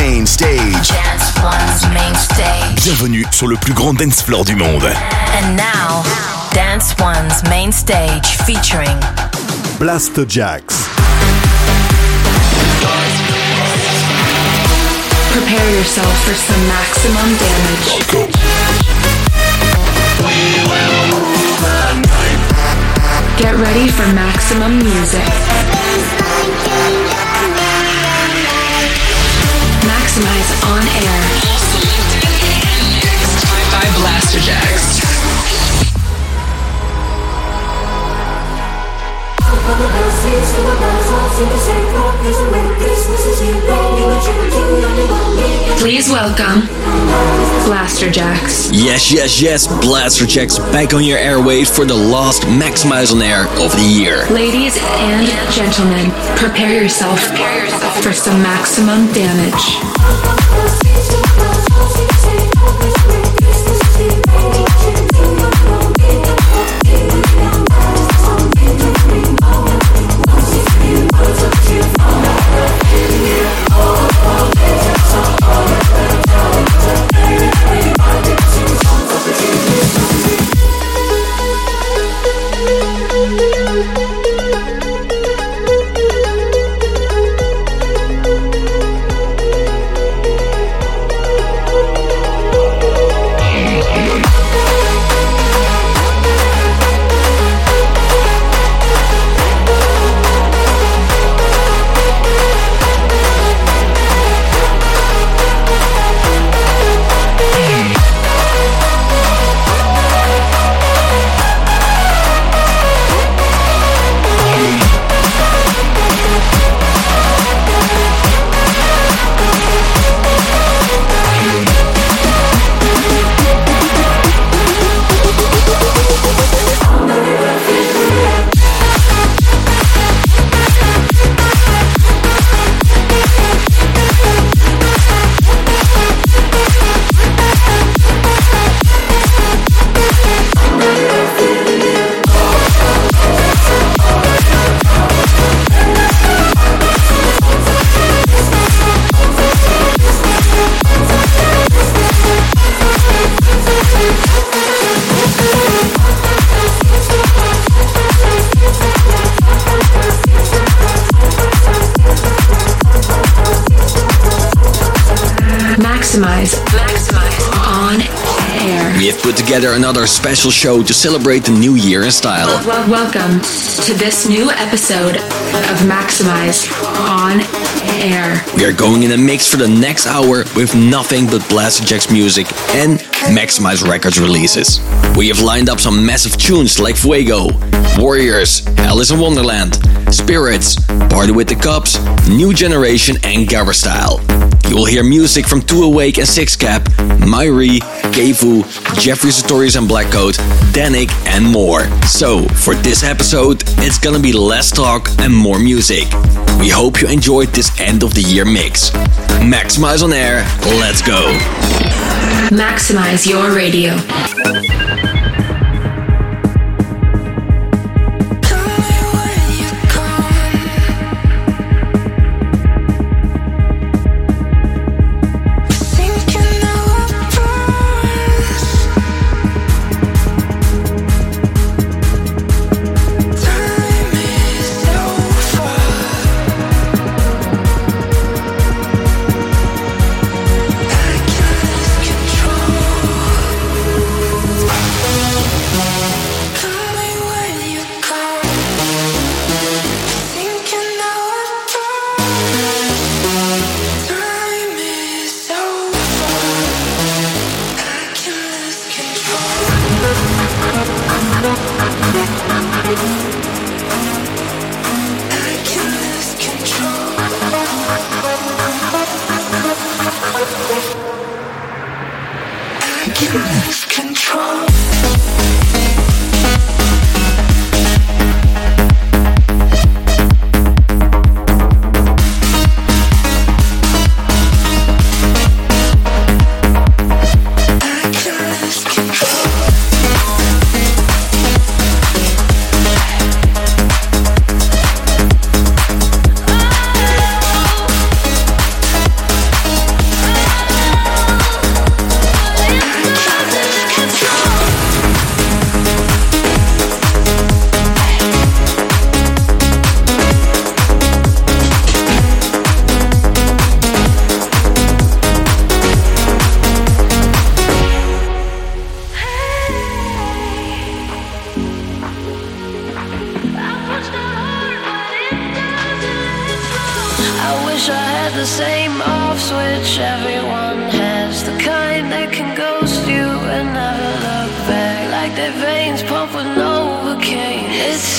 main stage. Dance One's main stage. Bienvenue sur le plus grand dance floor du monde. And now, Dance One's main stage featuring Blasterjaxx. Prepare yourself for some maximum damage. Get ready for maximum music. Maximize on air. by Blasterjaxx. Please welcome Blasterjaxx. Yes, yes, yes, Blasterjaxx back on your airwaves for the last Maximize on Air of the year. Ladies and gentlemen, prepare yourself for some maximum damage. Together another special show to celebrate the new year in style. Well, welcome to this new episode of Maximize on air. We are going in a mix for the next hour with nothing but Blasterjaxx music and Maxximize Records releases. We have lined up some massive tunes like Fuego, Warriors, Alice in Wonderland, Spirits, Party with the Cups, New Generation, and Gabber Style. You will hear music from Two Awake and Six Cap, Myri, Kevu, Jeffrey Sutorius and Blackcoat, Danik, and more. So, for this episode, it's gonna be less talk and more music. We hope you enjoyed this end of the year mix. Maximize on air, let's go. Maximize your radio.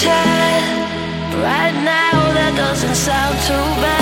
Right now that doesn't sound too bad.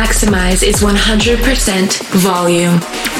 Maximize is 100% volume.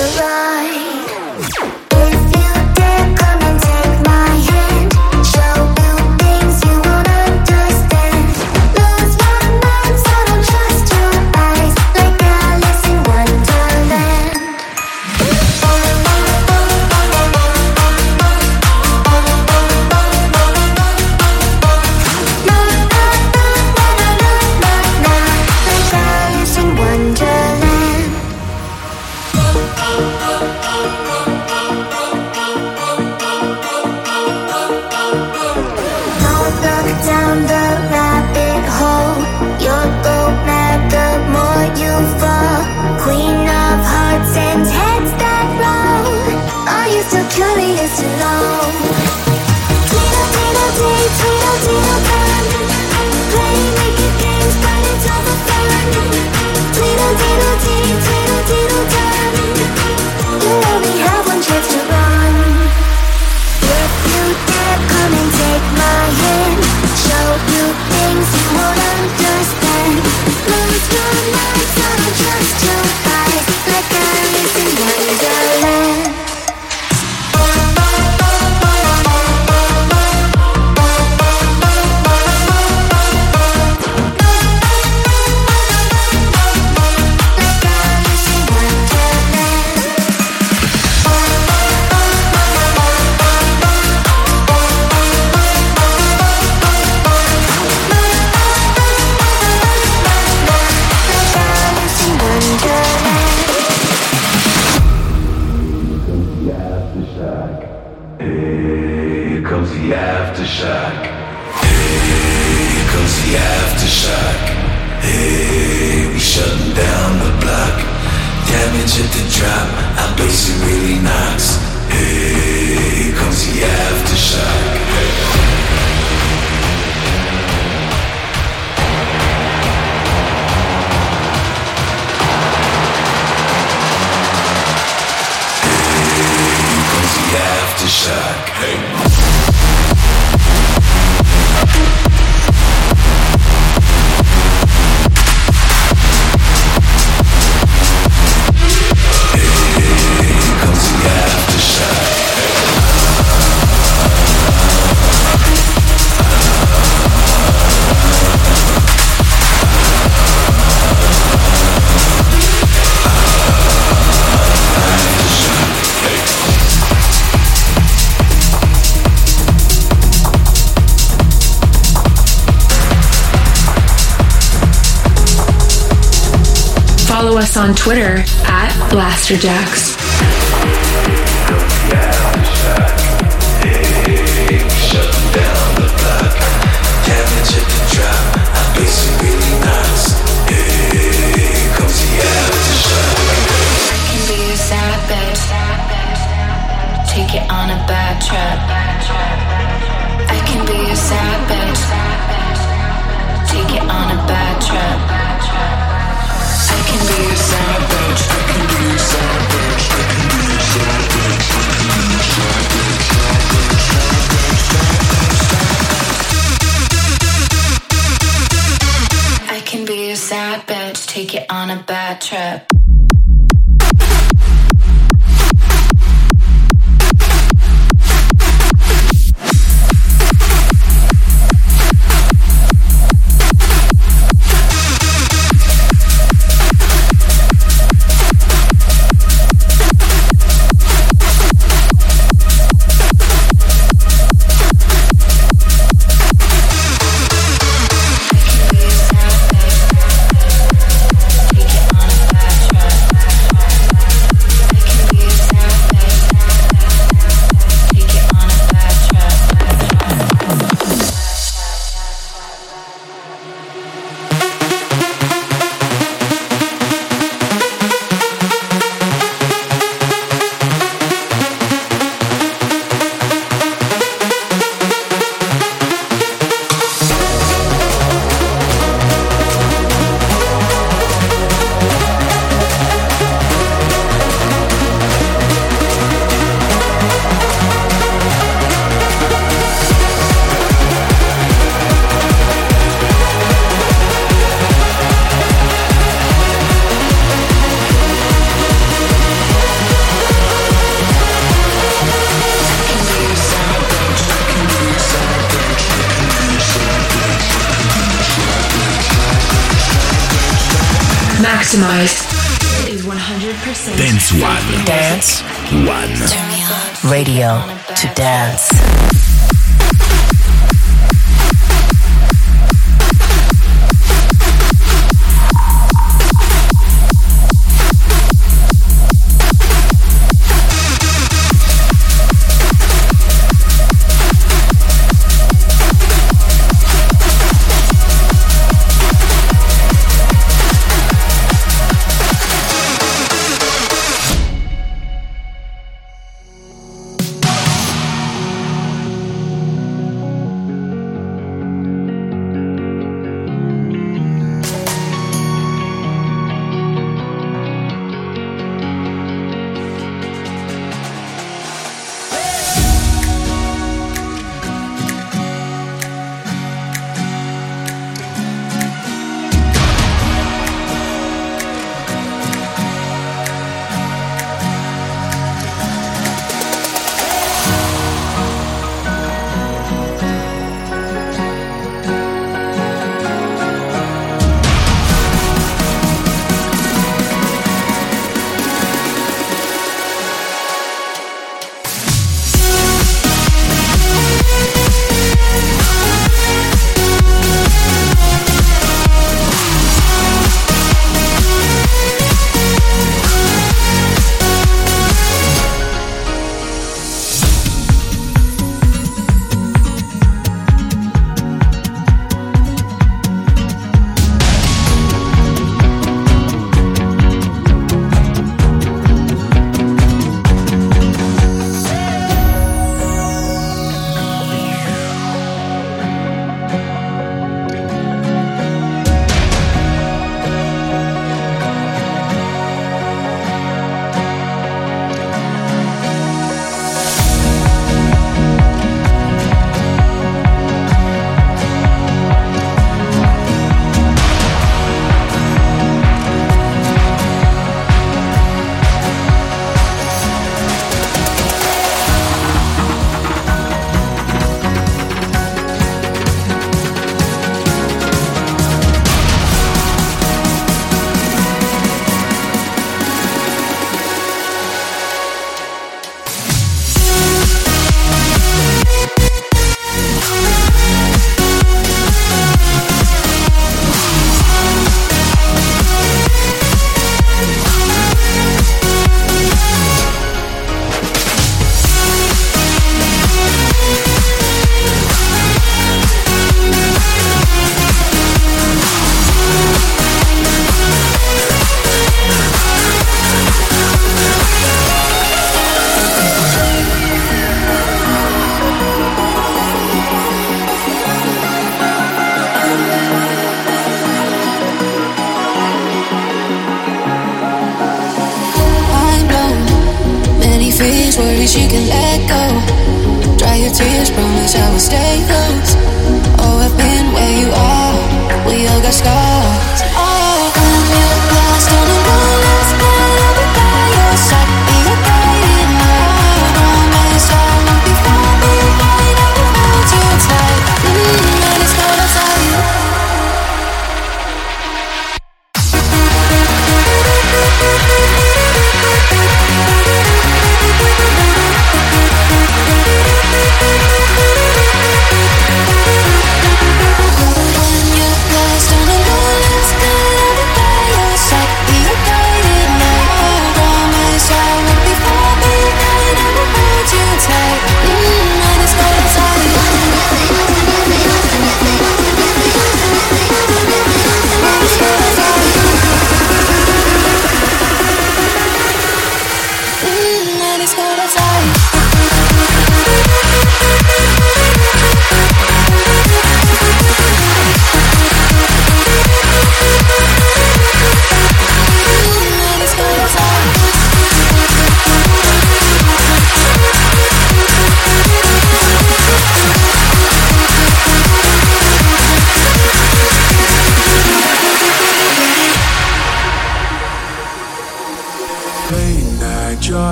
the ride. Hey, we shutting down the block. Damage at the drop, our bass really knocks. Hey, comes the aftershock. Hey, comes the aftershock. Hey. Us on Twitter at Blasterjaxx. Trip.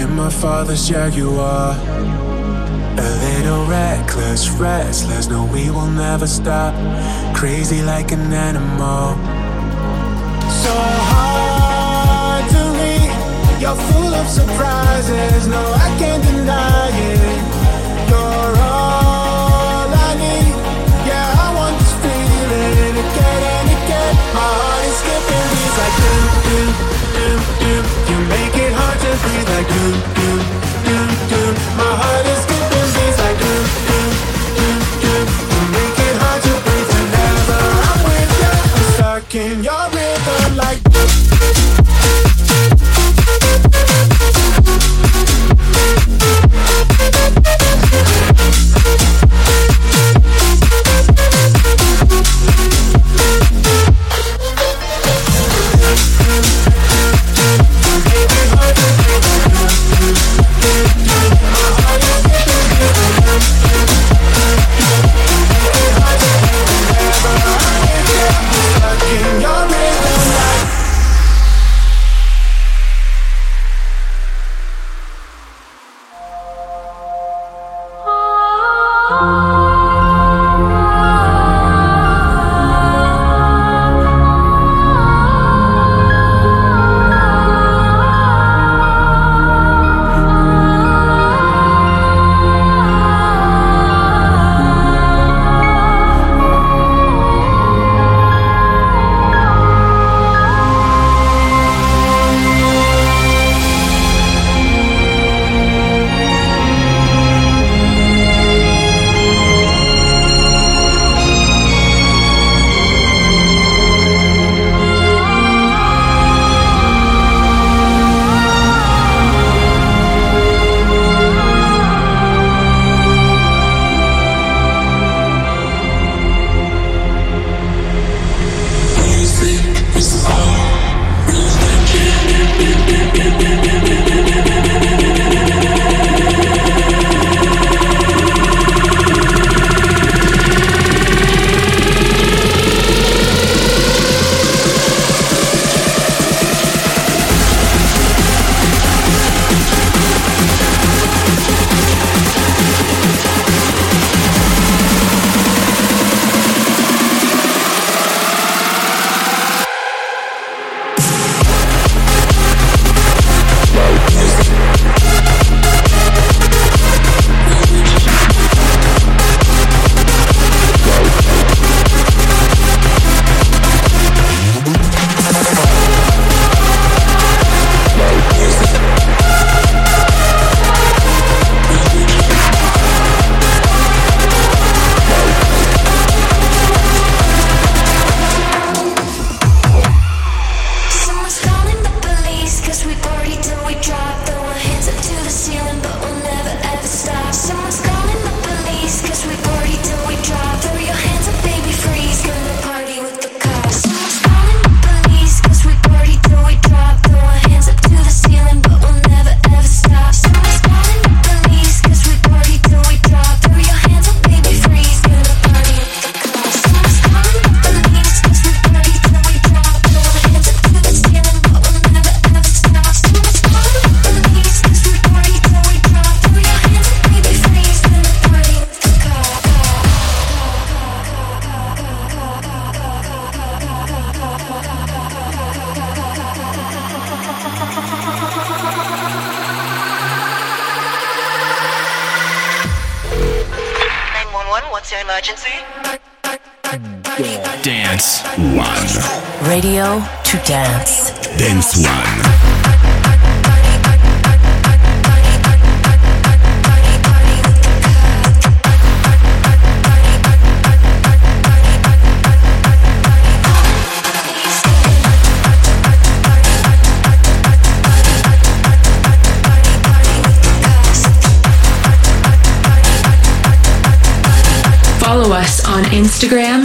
in my father's Jaguar. A little reckless, restless. No, we will never stop. Crazy like an animal. So hard to read. You're full of surprises. No, I can't deny.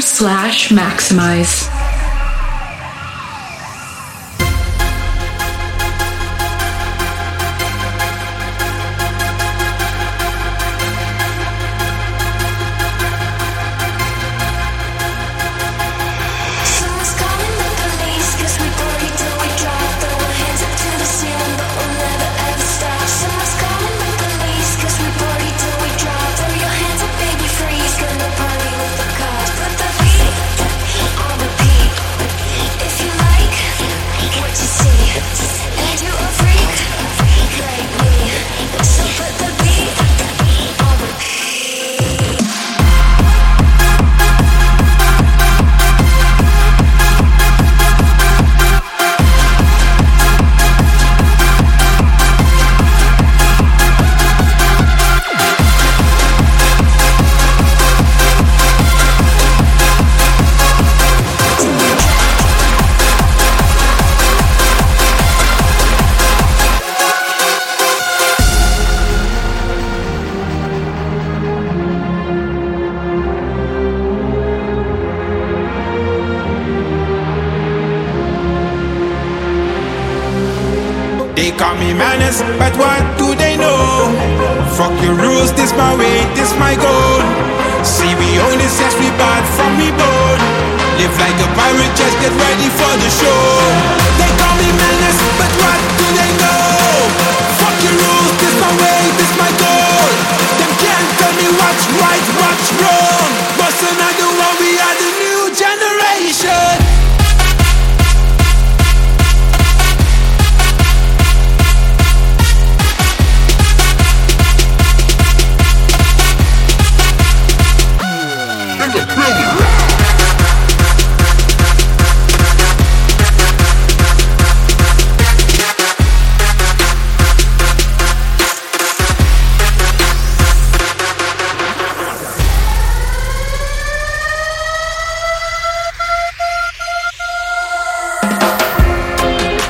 slash maxximize.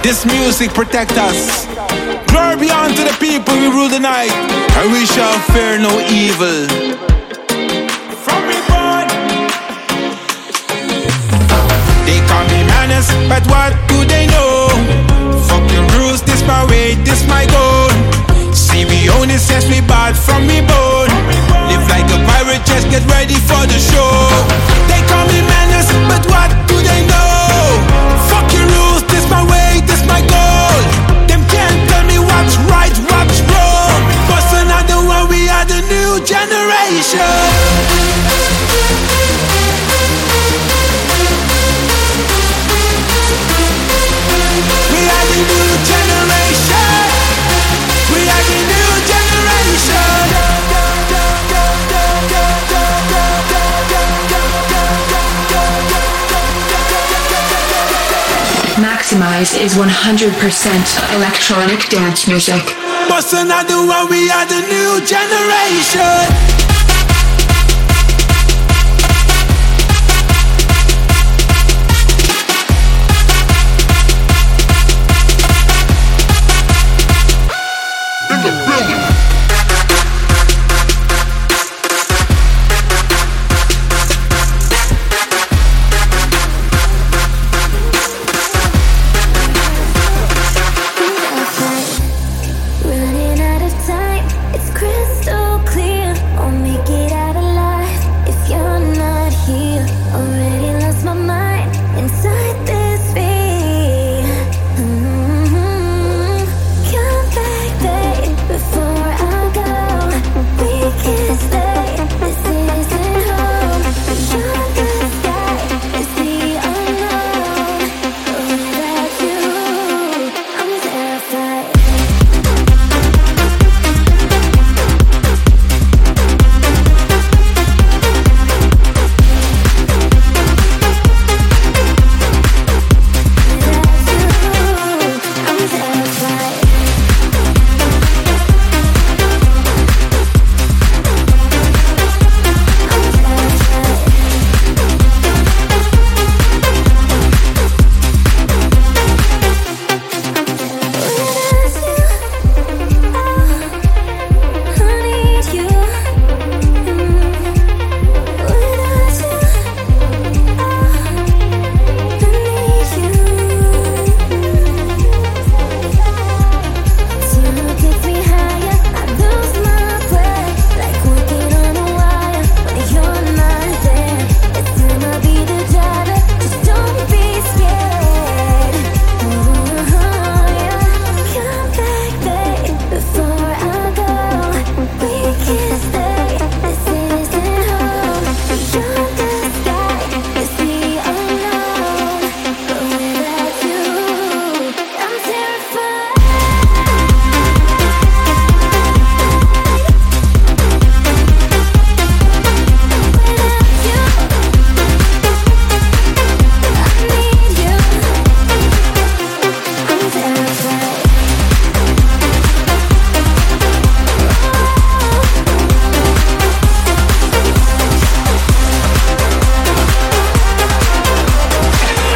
This music protect us. Glory be unto the people we rule the night, and we shall fear no evil. From me born, they call me menace, but what do they know? Fuck the rules, this my way, this my goal. See we only sense we bad from me bone. Live like a pirate, just get ready for the show. They call me menace, but what Maxximize is 100% electronic dance music. Bust another one, we are the new generation.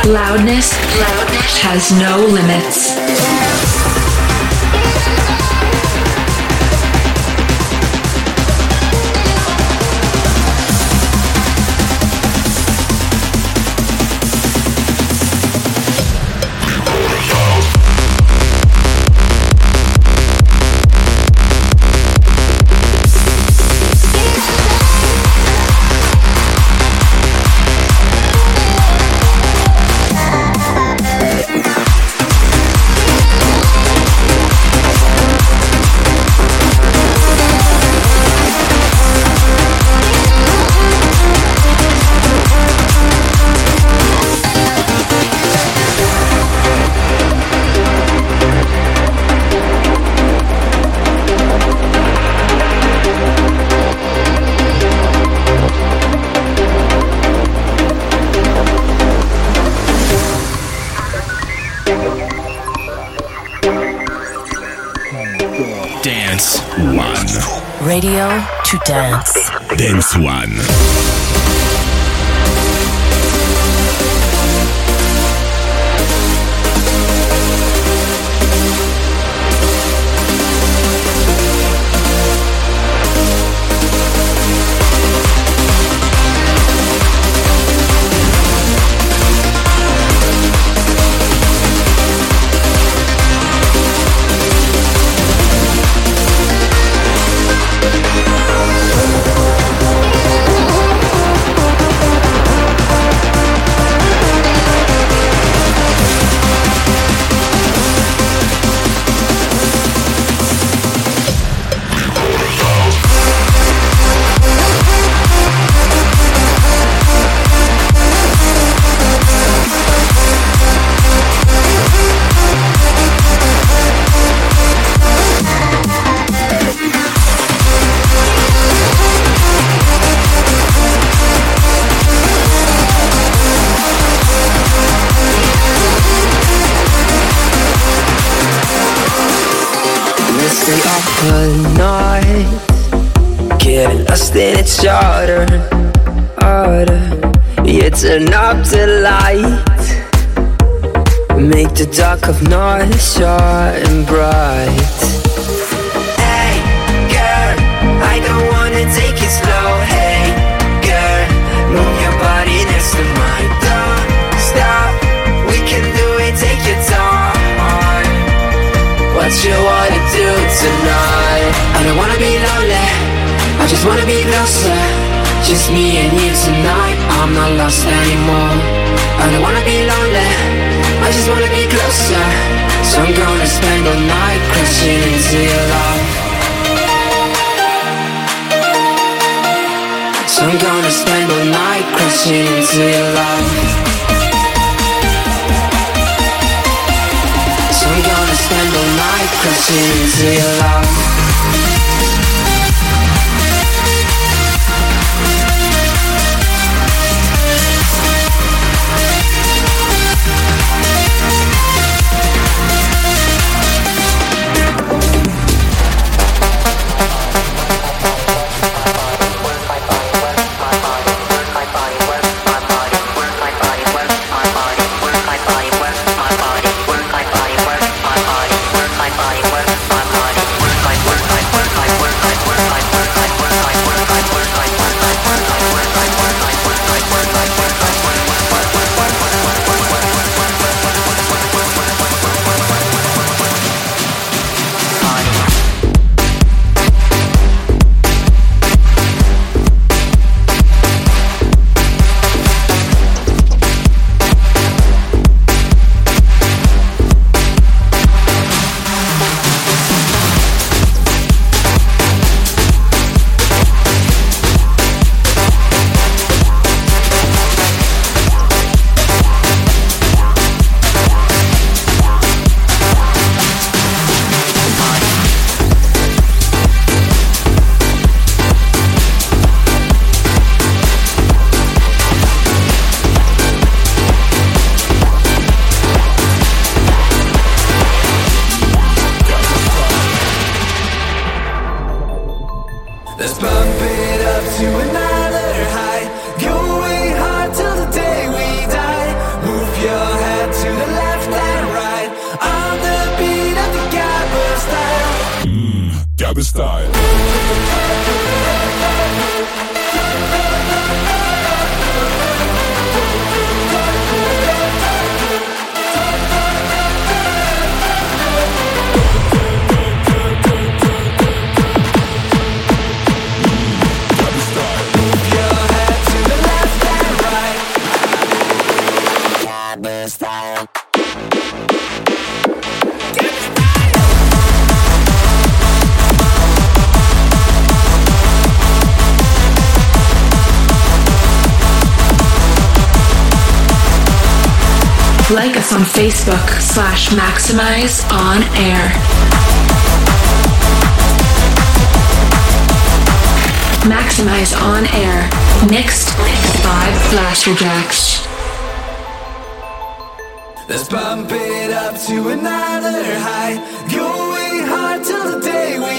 Loudness, loudness has no limits. radio to dance. Dance One. water. to your love. So gonna spend all night Like us on Facebook slash Maxximize On Air. Maxximize On Air. Mixed by Blasterjaxx. Let's bump it up to another high. Going hard till the day we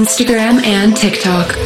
Instagram and TikTok.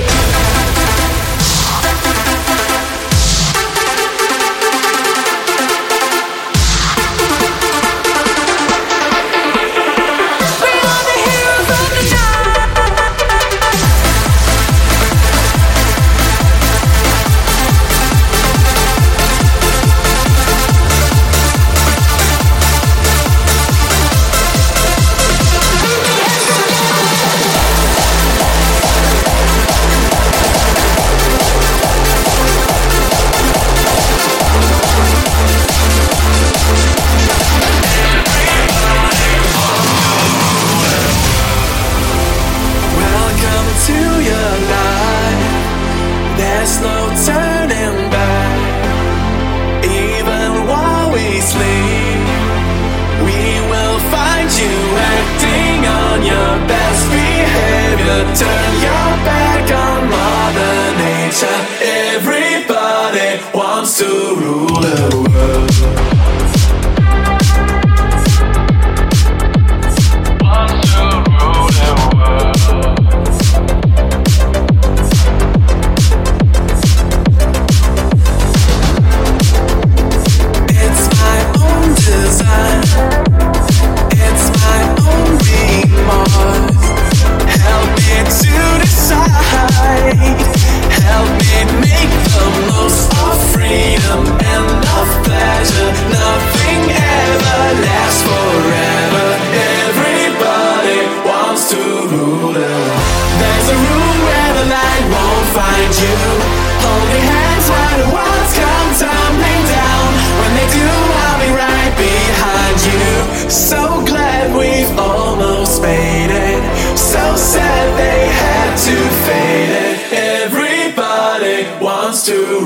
To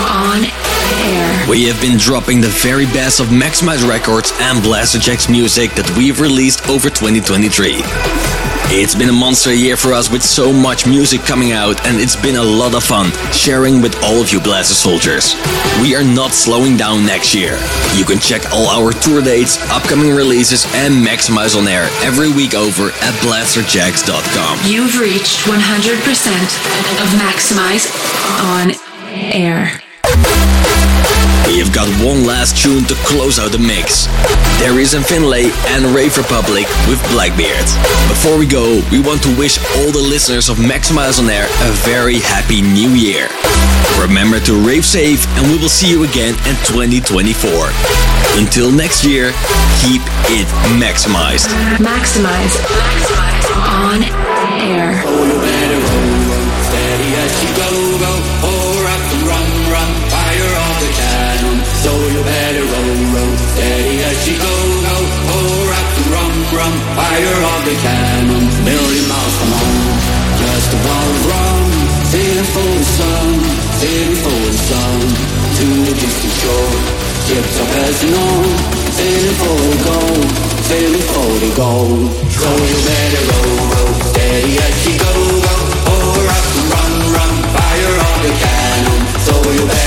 on air. We have been dropping the very best of Maxximize Records and Blasterjaxx's music that we've released over 2023. It's been a monster year for us with so much music coming out, and it's been a lot of fun sharing with all of you Blaster Soldiers. We are not slowing down next year. You can check all our tour dates, upcoming releases, and Maxximize on air every week over at blasterjaxx.com. You've reached 100% of Maxximize on air. We have got one last tune to close out the mix. There is in Finlay and Rave Republic with Blackbeard. Before we go, we want to wish all the listeners of Maxximize on Air a very happy new year. Remember to rave safe and we will see you again in 2024. Until next year, keep it maximized. Maxximize on happy cannon, a million miles from home. Just a bottle of rum, feeling for the sun, feeling for the sun. To the distant shore, ships are passing on, feeling for the gold, feeling for the gold. So you better row, row, steady as you go, go. Over up and run, run, fire on your cannon. So you better